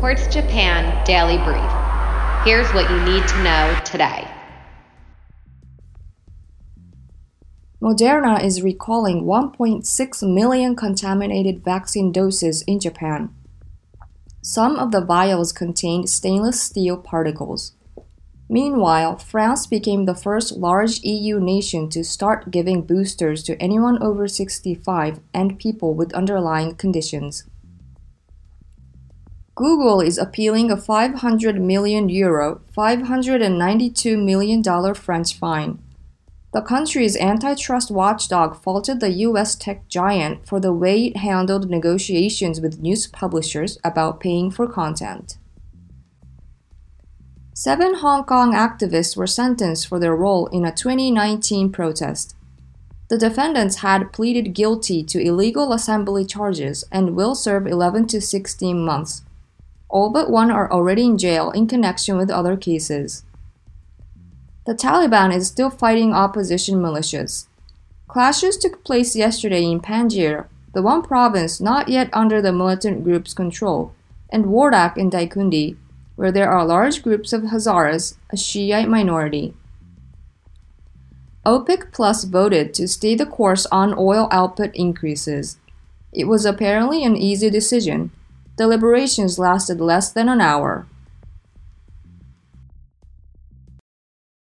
Quartz Japan Daily Brief. Here's what you need to know today. Moderna is recalling 1.6 million contaminated vaccine doses in Japan. Some of the vials contained stainless steel particles. Meanwhile, France became the first large EU nation to start giving boosters to anyone over 65 and people with underlying conditions. Google is appealing a 500 million euro, $592 million French fine. The country's antitrust watchdog faulted the US tech giant for the way it handled negotiations with news publishers about paying for content. Seven Hong Kong activists were sentenced for their role in a 2019 protest. The defendants had pleaded guilty to illegal assembly charges and will serve 11 to 16 months. All but one are already in jail in connection with other cases. The Taliban is still fighting opposition militias. Clashes took place yesterday in Panjshir, the one province not yet under the militant group's control, and Wardak in Daikundi, where there are large groups of Hazaras, a Shiite minority. OPEC Plus voted to stay the course on oil output increases. It was apparently an easy decision. Deliberations lasted less than an hour.